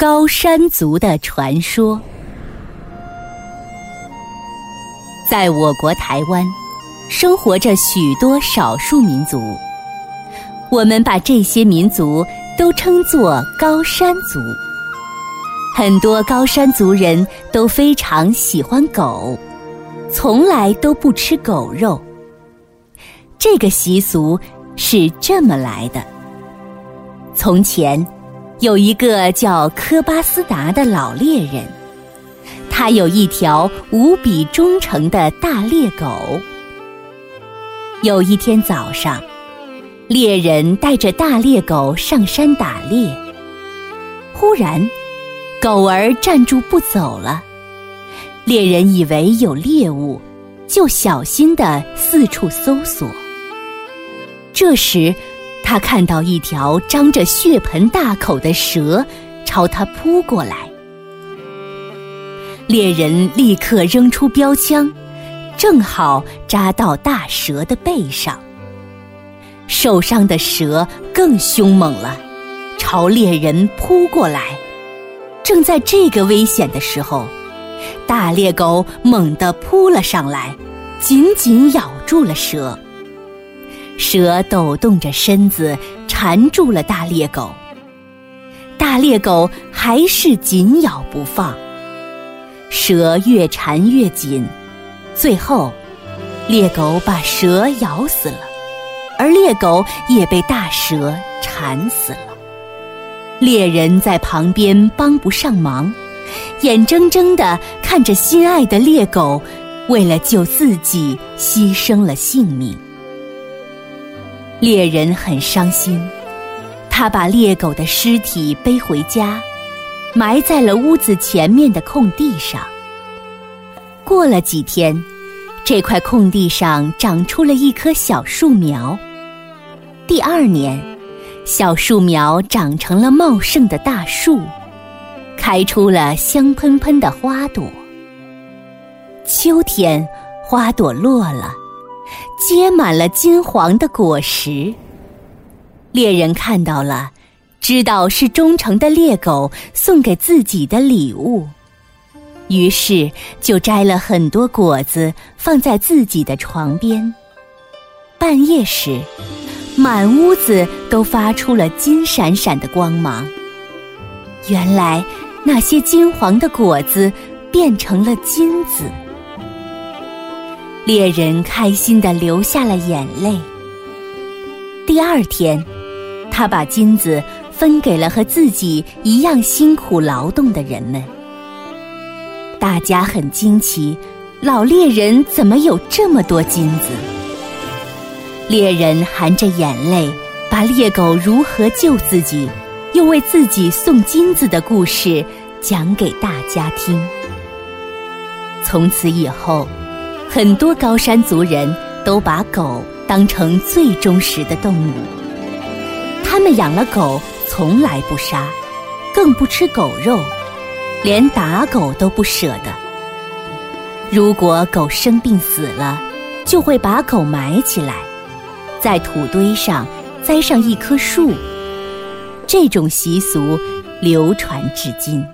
高山族的传说。在我国台湾，生活着许多少数民族，我们把这些民族都称作高山族。很多高山族人都非常喜欢狗，从来都不吃狗肉。这个习俗是这么来的：从前有一个叫科巴斯达的老猎人，他有一条无比忠诚的大猎狗。有一天早上，猎人带着大猎狗上山打猎，忽然。狗儿站住不走了，猎人以为有猎物，就小心地四处搜索。这时，他看到一条张着血盆大口的蛇朝他扑过来，猎人立刻扔出标枪，正好扎到大蛇的背上。受伤的蛇更凶猛了，朝猎人扑过来。正在这个危险的时候，大猎狗猛地扑了上来，紧紧咬住了蛇。蛇抖动着身子缠住了大猎狗，大猎狗还是紧咬不放。蛇越缠越紧，最后，猎狗把蛇咬死了，而猎狗也被大蛇缠死了。猎人在旁边帮不上忙，眼睁睁地看着心爱的猎狗为了救自己牺牲了性命。猎人很伤心，他把猎狗的尸体背回家，埋在了屋子前面的空地上。过了几天，这块空地上长出了一棵小树苗。第二年。小树苗长成了茂盛的大树，开出了香喷喷的花朵。秋天，花朵落了，结满了金黄的果实。猎人看到了，知道是忠诚的猎狗送给自己的礼物，于是就摘了很多果子放在自己的床边。半夜时。满屋子都发出了金闪闪的光芒。原来那些金黄的果子变成了金子。猎人开心的流下了眼泪。第二天，他把金子分给了和自己一样辛苦劳动的人们。大家很惊奇，老猎人怎么有这么多金子？猎人含着眼泪，把猎狗如何救自己，又为自己送金子的故事讲给大家听。从此以后，很多高山族人都把狗当成最忠实的动物。他们养了狗，从来不杀，更不吃狗肉，连打狗都不舍得。如果狗生病死了，就会把狗埋起来。在土堆上栽上一棵树，这种习俗流传至今。